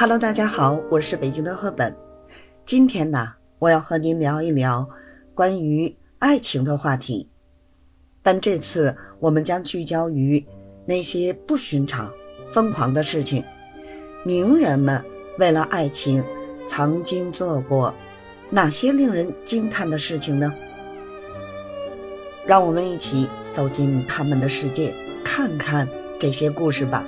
Hello，大家好，我是北京的赫本。今天呢，我要和您聊一聊关于爱情的话题，但这次我们将聚焦于那些不寻常、疯狂的事情。名人们为了爱情曾经做过哪些令人惊叹的事情呢？让我们一起走进他们的世界，看看这些故事吧。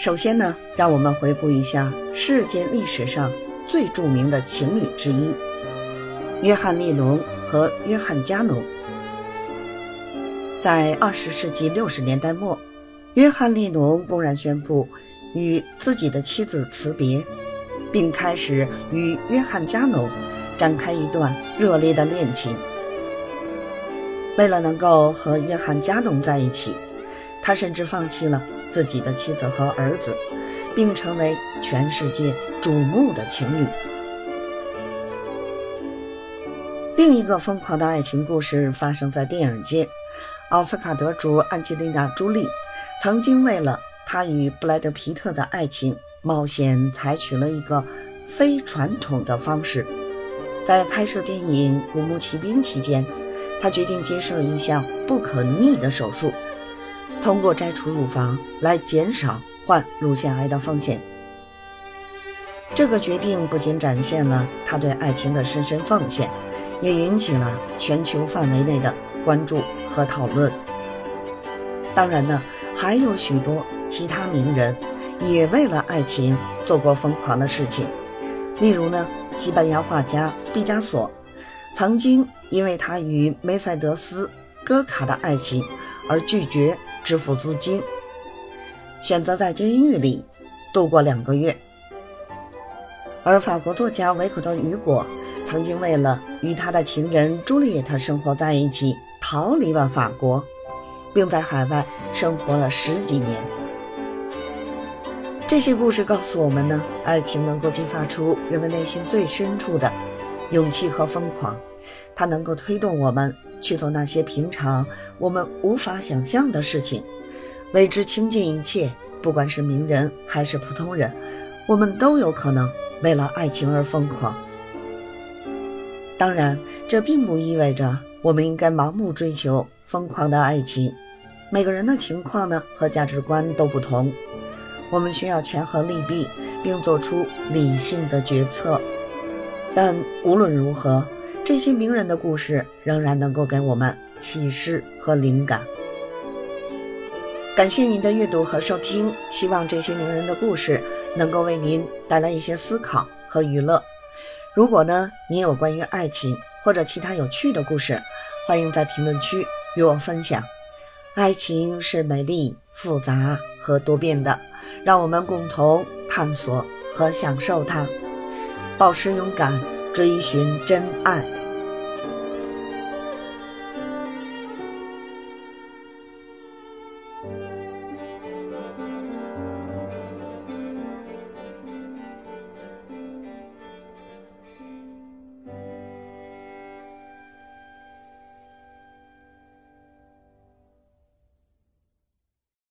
首先呢，让我们回顾一下世界历史上最著名的情侣之一——约翰·利农和约翰·加农。在二十世纪六十年代末，约翰·利农公然宣布与自己的妻子辞别，并开始与约翰·加农展开一段热烈的恋情。为了能够和约翰·加农在一起，他甚至放弃了。自己的妻子和儿子，并成为全世界瞩目的情侣。另一个疯狂的爱情故事发生在电影界。奥斯卡得主安吉丽娜·朱莉曾经为了她与布莱德·皮特的爱情冒险，采取了一个非传统的方式。在拍摄电影《古墓奇兵》期间，她决定接受一项不可逆的手术。通过摘除乳房来减少患乳腺癌的风险。这个决定不仅展现了他对爱情的深深奉献，也引起了全球范围内的关注和讨论。当然呢，还有许多其他名人也为了爱情做过疯狂的事情。例如呢，西班牙画家毕加索曾经因为他与梅赛德斯·戈卡的爱情而拒绝。支付租金，选择在监狱里度过两个月。而法国作家维克多·雨果曾经为了与他的情人朱丽叶特生活在一起，逃离了法国，并在海外生活了十几年。这些故事告诉我们呢，爱情能够激发出人们内心最深处的勇气和疯狂，它能够推动我们。去做那些平常我们无法想象的事情，为之倾尽一切。不管是名人还是普通人，我们都有可能为了爱情而疯狂。当然，这并不意味着我们应该盲目追求疯狂的爱情。每个人的情况呢和价值观都不同，我们需要权衡利弊，并做出理性的决策。但无论如何。这些名人的故事仍然能够给我们启示和灵感。感谢您的阅读和收听，希望这些名人的故事能够为您带来一些思考和娱乐。如果呢，您有关于爱情或者其他有趣的故事，欢迎在评论区与我分享。爱情是美丽、复杂和多变的，让我们共同探索和享受它，保持勇敢，追寻真爱。